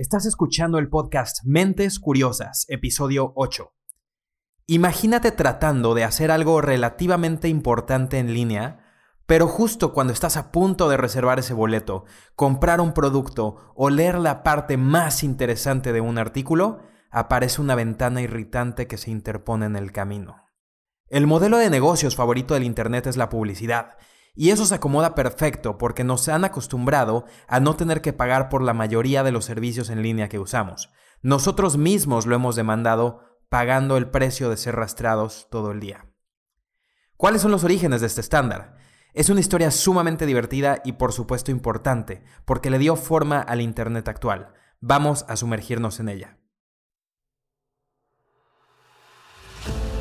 Estás escuchando el podcast Mentes Curiosas, episodio 8. Imagínate tratando de hacer algo relativamente importante en línea, pero justo cuando estás a punto de reservar ese boleto, comprar un producto o leer la parte más interesante de un artículo, aparece una ventana irritante que se interpone en el camino. El modelo de negocios favorito del Internet es la publicidad, y eso se acomoda perfecto porque nos han acostumbrado a no tener que pagar por la mayoría de los servicios en línea que usamos. Nosotros mismos lo hemos demandado pagando el precio de ser rastreados todo el día. ¿Cuáles son los orígenes de este estándar? Es una historia sumamente divertida y por supuesto importante, porque le dio forma al Internet actual. Vamos a sumergirnos en ella.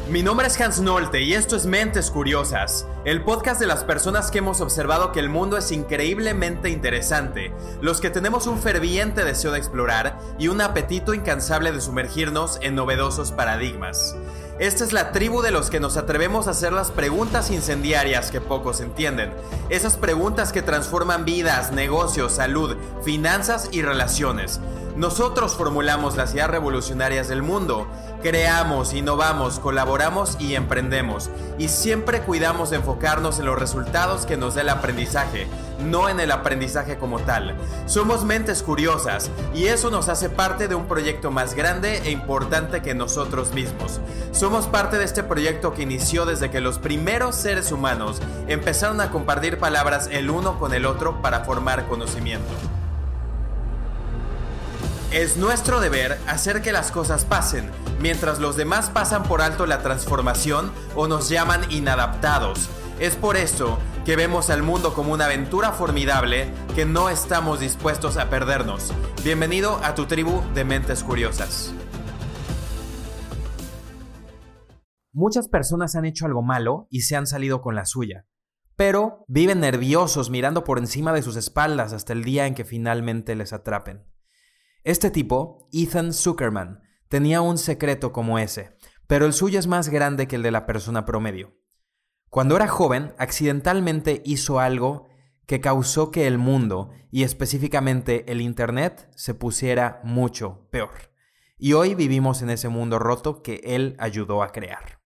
Mi nombre es Hans Nolte y esto es Mentes Curiosas, el podcast de las personas que hemos observado que el mundo es increíblemente interesante, los que tenemos un ferviente deseo de explorar y un apetito incansable de sumergirnos en novedosos paradigmas. Esta es la tribu de los que nos atrevemos a hacer las preguntas incendiarias que pocos entienden. Esas preguntas que transforman vidas, negocios, salud, finanzas y relaciones. Nosotros formulamos las ideas revolucionarias del mundo. Creamos, innovamos, colaboramos y emprendemos. Y siempre cuidamos de enfocarnos en los resultados que nos dé el aprendizaje, no en el aprendizaje como tal. Somos mentes curiosas y eso nos hace parte de un proyecto más grande e importante que nosotros mismos. Somos parte de este proyecto que inició desde que los primeros seres humanos empezaron a compartir palabras el uno con el otro para formar conocimiento. Es nuestro deber hacer que las cosas pasen, mientras los demás pasan por alto la transformación o nos llaman inadaptados. Es por eso que vemos al mundo como una aventura formidable que no estamos dispuestos a perdernos. Bienvenido a tu tribu de mentes curiosas. Muchas personas han hecho algo malo y se han salido con la suya, pero viven nerviosos mirando por encima de sus espaldas hasta el día en que finalmente les atrapen. Este tipo, Ethan Zuckerman, tenía un secreto como ese, pero el suyo es más grande que el de la persona promedio. Cuando era joven, accidentalmente hizo algo que causó que el mundo, y específicamente el Internet, se pusiera mucho peor. Y hoy vivimos en ese mundo roto que él ayudó a crear.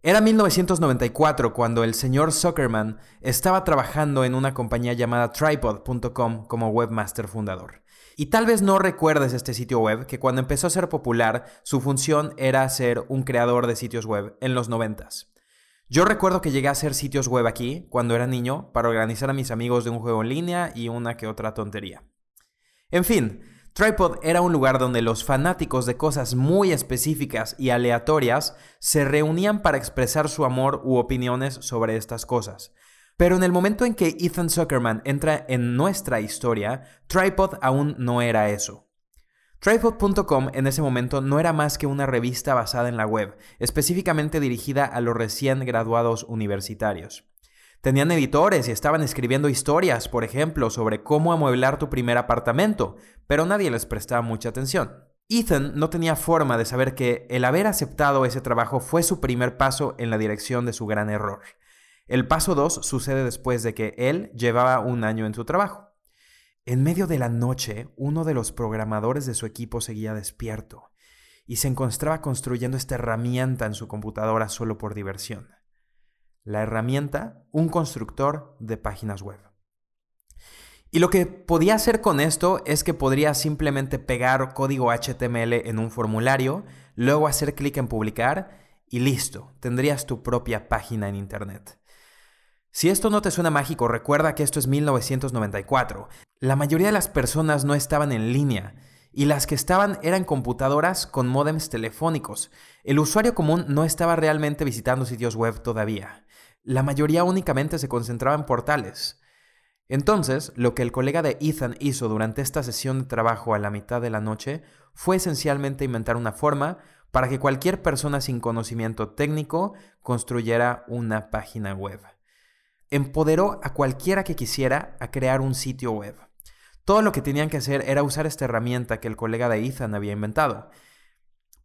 Era 1994 cuando el señor Zuckerman estaba trabajando en una compañía llamada tripod.com como webmaster fundador. Y tal vez no recuerdes este sitio web, que cuando empezó a ser popular, su función era ser un creador de sitios web en los noventas. Yo recuerdo que llegué a hacer sitios web aquí, cuando era niño, para organizar a mis amigos de un juego en línea y una que otra tontería. En fin, Tripod era un lugar donde los fanáticos de cosas muy específicas y aleatorias se reunían para expresar su amor u opiniones sobre estas cosas. Pero en el momento en que Ethan Zuckerman entra en nuestra historia, Tripod aún no era eso. Tripod.com en ese momento no era más que una revista basada en la web, específicamente dirigida a los recién graduados universitarios. Tenían editores y estaban escribiendo historias, por ejemplo, sobre cómo amueblar tu primer apartamento, pero nadie les prestaba mucha atención. Ethan no tenía forma de saber que el haber aceptado ese trabajo fue su primer paso en la dirección de su gran error. El paso 2 sucede después de que él llevaba un año en su trabajo. En medio de la noche, uno de los programadores de su equipo seguía despierto y se encontraba construyendo esta herramienta en su computadora solo por diversión. La herramienta, un constructor de páginas web. Y lo que podía hacer con esto es que podría simplemente pegar código HTML en un formulario, luego hacer clic en publicar y listo, tendrías tu propia página en Internet. Si esto no te suena mágico, recuerda que esto es 1994. La mayoría de las personas no estaban en línea y las que estaban eran computadoras con módems telefónicos. El usuario común no estaba realmente visitando sitios web todavía. La mayoría únicamente se concentraba en portales. Entonces, lo que el colega de Ethan hizo durante esta sesión de trabajo a la mitad de la noche fue esencialmente inventar una forma para que cualquier persona sin conocimiento técnico construyera una página web empoderó a cualquiera que quisiera a crear un sitio web. Todo lo que tenían que hacer era usar esta herramienta que el colega de Ethan había inventado.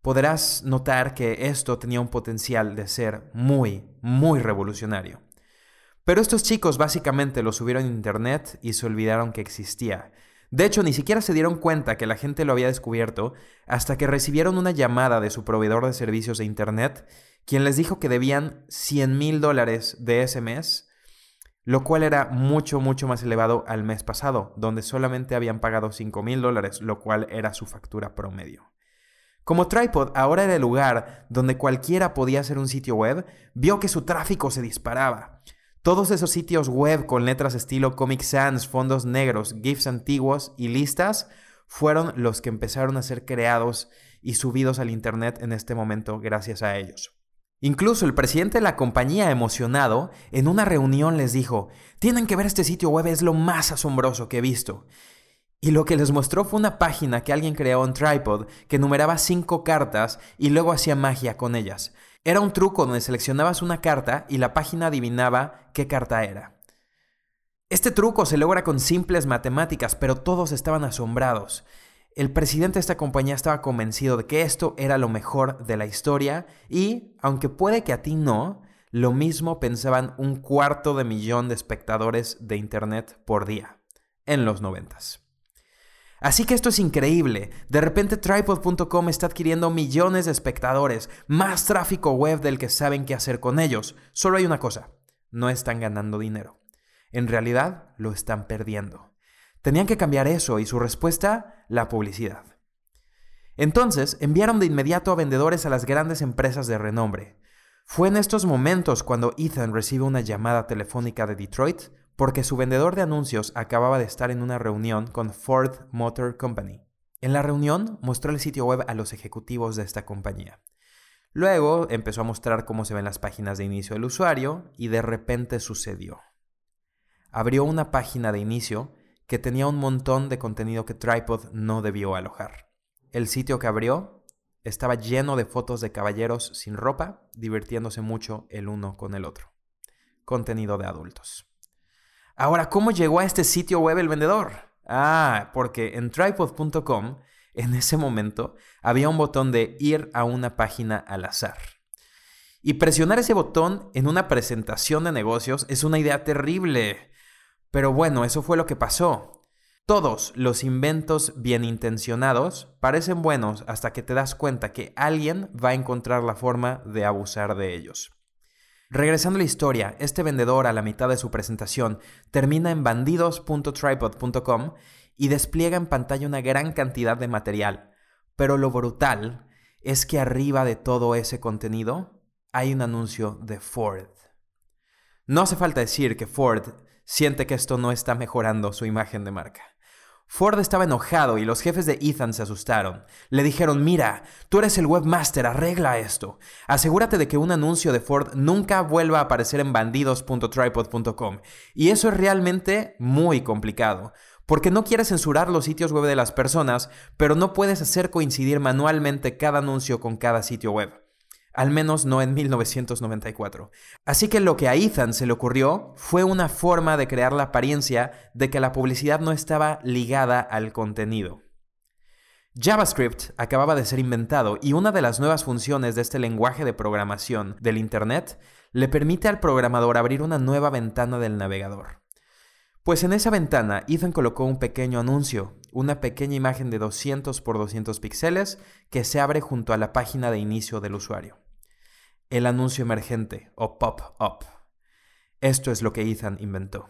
Podrás notar que esto tenía un potencial de ser muy, muy revolucionario. Pero estos chicos básicamente lo subieron a internet y se olvidaron que existía. De hecho, ni siquiera se dieron cuenta que la gente lo había descubierto hasta que recibieron una llamada de su proveedor de servicios de Internet, quien les dijo que debían 100 mil dólares de ese mes, lo cual era mucho, mucho más elevado al mes pasado, donde solamente habían pagado 5 mil dólares, lo cual era su factura promedio. Como Tripod ahora era el lugar donde cualquiera podía hacer un sitio web, vio que su tráfico se disparaba. Todos esos sitios web con letras estilo Comic Sans, fondos negros, GIFs antiguos y listas fueron los que empezaron a ser creados y subidos al Internet en este momento gracias a ellos. Incluso el presidente de la compañía, emocionado, en una reunión les dijo, tienen que ver este sitio web, es lo más asombroso que he visto. Y lo que les mostró fue una página que alguien creó en Tripod que numeraba cinco cartas y luego hacía magia con ellas. Era un truco donde seleccionabas una carta y la página adivinaba qué carta era. Este truco se logra con simples matemáticas, pero todos estaban asombrados. El presidente de esta compañía estaba convencido de que esto era lo mejor de la historia y, aunque puede que a ti no, lo mismo pensaban un cuarto de millón de espectadores de Internet por día en los noventas. Así que esto es increíble. De repente tripod.com está adquiriendo millones de espectadores, más tráfico web del que saben qué hacer con ellos. Solo hay una cosa, no están ganando dinero. En realidad lo están perdiendo. Tenían que cambiar eso y su respuesta, la publicidad. Entonces enviaron de inmediato a vendedores a las grandes empresas de renombre. Fue en estos momentos cuando Ethan recibe una llamada telefónica de Detroit porque su vendedor de anuncios acababa de estar en una reunión con Ford Motor Company. En la reunión mostró el sitio web a los ejecutivos de esta compañía. Luego empezó a mostrar cómo se ven las páginas de inicio del usuario y de repente sucedió. Abrió una página de inicio que tenía un montón de contenido que Tripod no debió alojar. El sitio que abrió estaba lleno de fotos de caballeros sin ropa, divirtiéndose mucho el uno con el otro. Contenido de adultos. Ahora, ¿cómo llegó a este sitio web el vendedor? Ah, porque en tripod.com en ese momento había un botón de ir a una página al azar. Y presionar ese botón en una presentación de negocios es una idea terrible. Pero bueno, eso fue lo que pasó. Todos los inventos bien intencionados parecen buenos hasta que te das cuenta que alguien va a encontrar la forma de abusar de ellos. Regresando a la historia, este vendedor a la mitad de su presentación termina en bandidos.tripod.com y despliega en pantalla una gran cantidad de material. Pero lo brutal es que arriba de todo ese contenido hay un anuncio de Ford. No hace falta decir que Ford siente que esto no está mejorando su imagen de marca. Ford estaba enojado y los jefes de Ethan se asustaron. Le dijeron, mira, tú eres el webmaster, arregla esto. Asegúrate de que un anuncio de Ford nunca vuelva a aparecer en bandidos.tripod.com. Y eso es realmente muy complicado. Porque no quieres censurar los sitios web de las personas, pero no puedes hacer coincidir manualmente cada anuncio con cada sitio web al menos no en 1994. Así que lo que a Ethan se le ocurrió fue una forma de crear la apariencia de que la publicidad no estaba ligada al contenido. JavaScript acababa de ser inventado y una de las nuevas funciones de este lenguaje de programación del Internet le permite al programador abrir una nueva ventana del navegador. Pues en esa ventana Ethan colocó un pequeño anuncio, una pequeña imagen de 200 por 200 píxeles que se abre junto a la página de inicio del usuario el anuncio emergente o pop-up. Esto es lo que Ethan inventó.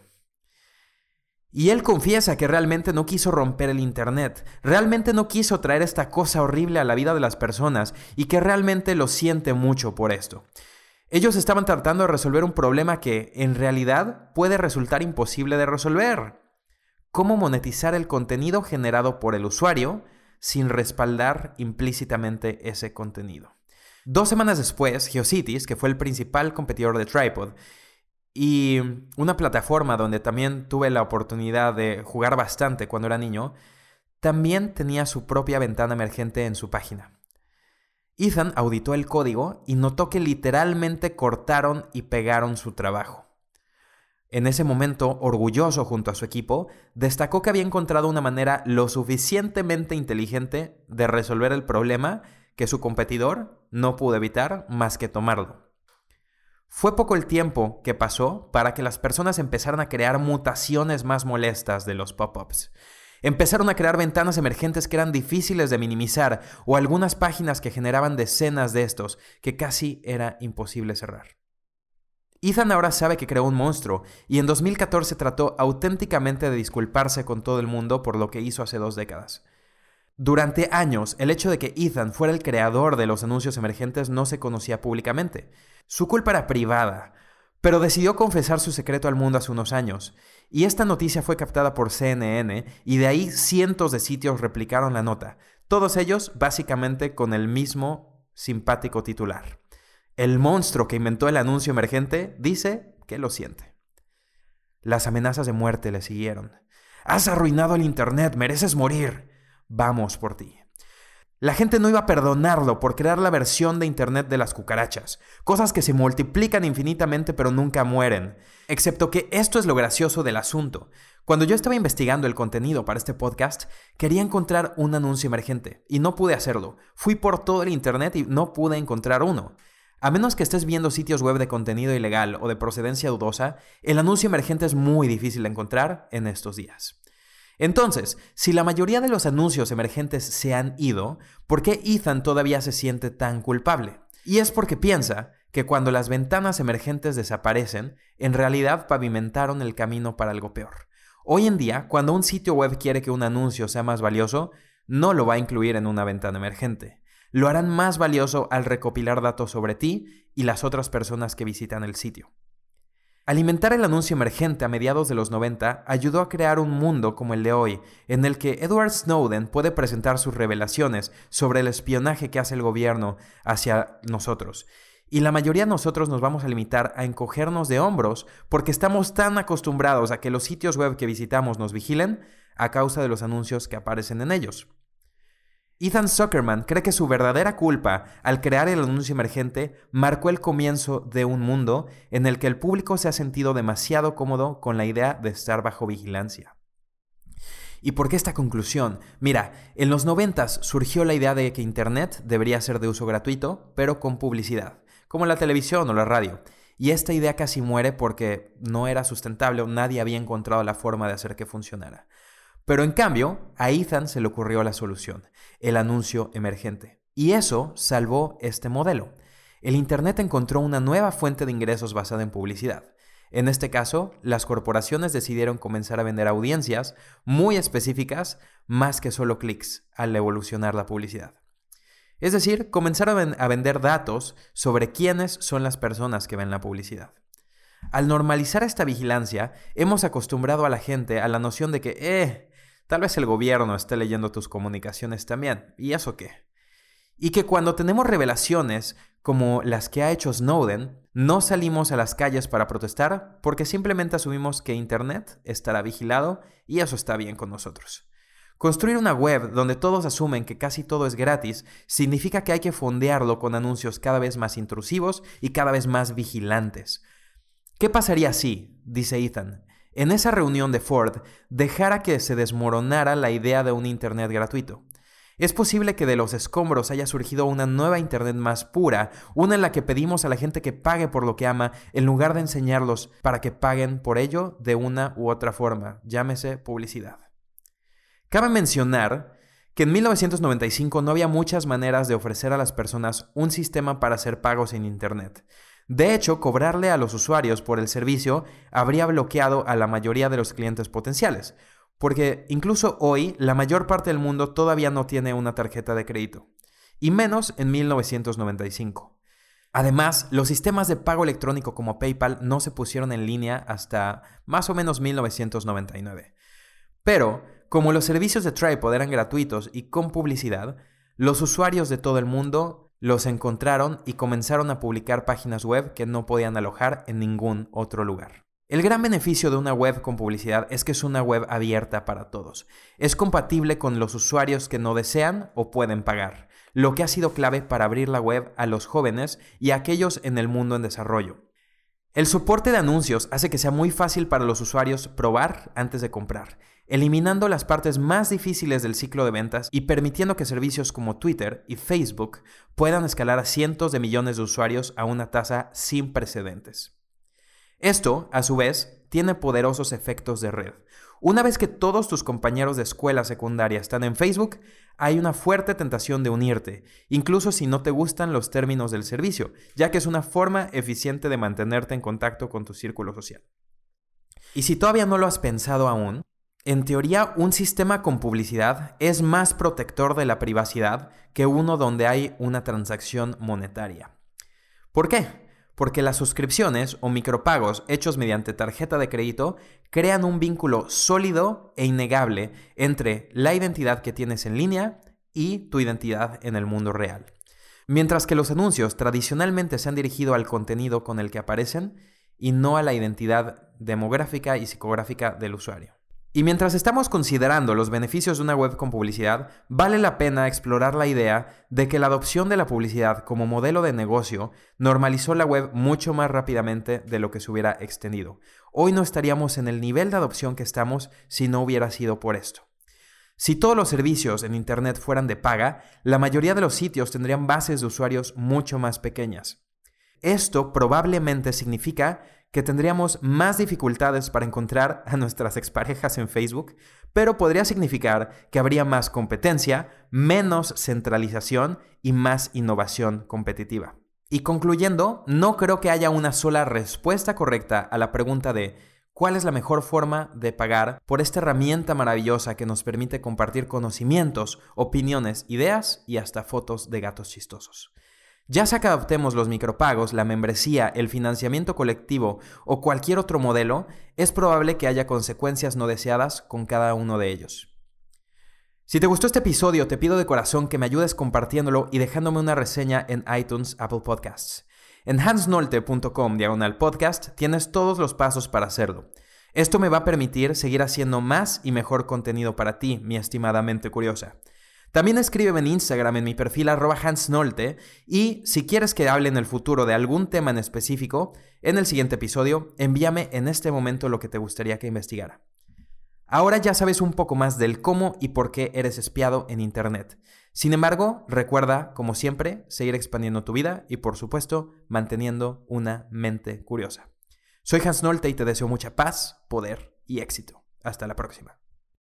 Y él confiesa que realmente no quiso romper el Internet, realmente no quiso traer esta cosa horrible a la vida de las personas y que realmente lo siente mucho por esto. Ellos estaban tratando de resolver un problema que, en realidad, puede resultar imposible de resolver. ¿Cómo monetizar el contenido generado por el usuario sin respaldar implícitamente ese contenido? Dos semanas después, Geocities, que fue el principal competidor de Tripod, y una plataforma donde también tuve la oportunidad de jugar bastante cuando era niño, también tenía su propia ventana emergente en su página. Ethan auditó el código y notó que literalmente cortaron y pegaron su trabajo. En ese momento, orgulloso junto a su equipo, destacó que había encontrado una manera lo suficientemente inteligente de resolver el problema que su competidor no pudo evitar más que tomarlo. Fue poco el tiempo que pasó para que las personas empezaran a crear mutaciones más molestas de los pop-ups. Empezaron a crear ventanas emergentes que eran difíciles de minimizar o algunas páginas que generaban decenas de estos que casi era imposible cerrar. Ethan ahora sabe que creó un monstruo y en 2014 trató auténticamente de disculparse con todo el mundo por lo que hizo hace dos décadas. Durante años, el hecho de que Ethan fuera el creador de los anuncios emergentes no se conocía públicamente. Su culpa era privada, pero decidió confesar su secreto al mundo hace unos años, y esta noticia fue captada por CNN y de ahí cientos de sitios replicaron la nota, todos ellos básicamente con el mismo simpático titular. El monstruo que inventó el anuncio emergente dice que lo siente. Las amenazas de muerte le siguieron. Has arruinado el Internet, mereces morir vamos por ti. La gente no iba a perdonarlo por crear la versión de Internet de las cucarachas, cosas que se multiplican infinitamente pero nunca mueren. Excepto que esto es lo gracioso del asunto. Cuando yo estaba investigando el contenido para este podcast, quería encontrar un anuncio emergente y no pude hacerlo. Fui por todo el Internet y no pude encontrar uno. A menos que estés viendo sitios web de contenido ilegal o de procedencia dudosa, el anuncio emergente es muy difícil de encontrar en estos días. Entonces, si la mayoría de los anuncios emergentes se han ido, ¿por qué Ethan todavía se siente tan culpable? Y es porque piensa que cuando las ventanas emergentes desaparecen, en realidad pavimentaron el camino para algo peor. Hoy en día, cuando un sitio web quiere que un anuncio sea más valioso, no lo va a incluir en una ventana emergente. Lo harán más valioso al recopilar datos sobre ti y las otras personas que visitan el sitio. Alimentar el anuncio emergente a mediados de los 90 ayudó a crear un mundo como el de hoy, en el que Edward Snowden puede presentar sus revelaciones sobre el espionaje que hace el gobierno hacia nosotros. Y la mayoría de nosotros nos vamos a limitar a encogernos de hombros porque estamos tan acostumbrados a que los sitios web que visitamos nos vigilen a causa de los anuncios que aparecen en ellos. Ethan Zuckerman cree que su verdadera culpa al crear el anuncio emergente marcó el comienzo de un mundo en el que el público se ha sentido demasiado cómodo con la idea de estar bajo vigilancia. ¿Y por qué esta conclusión? Mira, en los noventas surgió la idea de que Internet debería ser de uso gratuito, pero con publicidad, como la televisión o la radio. Y esta idea casi muere porque no era sustentable o nadie había encontrado la forma de hacer que funcionara. Pero en cambio, a Ethan se le ocurrió la solución, el anuncio emergente. Y eso salvó este modelo. El Internet encontró una nueva fuente de ingresos basada en publicidad. En este caso, las corporaciones decidieron comenzar a vender audiencias muy específicas más que solo clics al evolucionar la publicidad. Es decir, comenzaron a vender datos sobre quiénes son las personas que ven la publicidad. Al normalizar esta vigilancia, hemos acostumbrado a la gente a la noción de que, eh, Tal vez el gobierno esté leyendo tus comunicaciones también. ¿Y eso qué? Y que cuando tenemos revelaciones como las que ha hecho Snowden, no salimos a las calles para protestar porque simplemente asumimos que Internet estará vigilado y eso está bien con nosotros. Construir una web donde todos asumen que casi todo es gratis significa que hay que fondearlo con anuncios cada vez más intrusivos y cada vez más vigilantes. ¿Qué pasaría si, dice Ethan, en esa reunión de Ford dejara que se desmoronara la idea de un Internet gratuito. Es posible que de los escombros haya surgido una nueva Internet más pura, una en la que pedimos a la gente que pague por lo que ama en lugar de enseñarlos para que paguen por ello de una u otra forma, llámese publicidad. Cabe mencionar que en 1995 no había muchas maneras de ofrecer a las personas un sistema para hacer pagos en Internet. De hecho, cobrarle a los usuarios por el servicio habría bloqueado a la mayoría de los clientes potenciales, porque incluso hoy la mayor parte del mundo todavía no tiene una tarjeta de crédito, y menos en 1995. Además, los sistemas de pago electrónico como PayPal no se pusieron en línea hasta más o menos 1999. Pero, como los servicios de Tripod eran gratuitos y con publicidad, los usuarios de todo el mundo los encontraron y comenzaron a publicar páginas web que no podían alojar en ningún otro lugar. El gran beneficio de una web con publicidad es que es una web abierta para todos. Es compatible con los usuarios que no desean o pueden pagar, lo que ha sido clave para abrir la web a los jóvenes y a aquellos en el mundo en desarrollo. El soporte de anuncios hace que sea muy fácil para los usuarios probar antes de comprar eliminando las partes más difíciles del ciclo de ventas y permitiendo que servicios como Twitter y Facebook puedan escalar a cientos de millones de usuarios a una tasa sin precedentes. Esto, a su vez, tiene poderosos efectos de red. Una vez que todos tus compañeros de escuela secundaria están en Facebook, hay una fuerte tentación de unirte, incluso si no te gustan los términos del servicio, ya que es una forma eficiente de mantenerte en contacto con tu círculo social. Y si todavía no lo has pensado aún, en teoría un sistema con publicidad es más protector de la privacidad que uno donde hay una transacción monetaria. ¿Por qué? Porque las suscripciones o micropagos hechos mediante tarjeta de crédito crean un vínculo sólido e innegable entre la identidad que tienes en línea y tu identidad en el mundo real. Mientras que los anuncios tradicionalmente se han dirigido al contenido con el que aparecen y no a la identidad demográfica y psicográfica del usuario. Y mientras estamos considerando los beneficios de una web con publicidad, vale la pena explorar la idea de que la adopción de la publicidad como modelo de negocio normalizó la web mucho más rápidamente de lo que se hubiera extendido. Hoy no estaríamos en el nivel de adopción que estamos si no hubiera sido por esto. Si todos los servicios en Internet fueran de paga, la mayoría de los sitios tendrían bases de usuarios mucho más pequeñas. Esto probablemente significa que tendríamos más dificultades para encontrar a nuestras exparejas en Facebook, pero podría significar que habría más competencia, menos centralización y más innovación competitiva. Y concluyendo, no creo que haya una sola respuesta correcta a la pregunta de ¿cuál es la mejor forma de pagar por esta herramienta maravillosa que nos permite compartir conocimientos, opiniones, ideas y hasta fotos de gatos chistosos? Ya sea que adoptemos los micropagos, la membresía, el financiamiento colectivo o cualquier otro modelo, es probable que haya consecuencias no deseadas con cada uno de ellos. Si te gustó este episodio, te pido de corazón que me ayudes compartiéndolo y dejándome una reseña en iTunes, Apple Podcasts. En hansnolte.com diagonal podcast tienes todos los pasos para hacerlo. Esto me va a permitir seguir haciendo más y mejor contenido para ti, mi estimadamente curiosa. También escríbeme en Instagram en mi perfil arroba hansnolte y si quieres que hable en el futuro de algún tema en específico, en el siguiente episodio, envíame en este momento lo que te gustaría que investigara. Ahora ya sabes un poco más del cómo y por qué eres espiado en Internet. Sin embargo, recuerda, como siempre, seguir expandiendo tu vida y, por supuesto, manteniendo una mente curiosa. Soy Hans Nolte y te deseo mucha paz, poder y éxito. Hasta la próxima.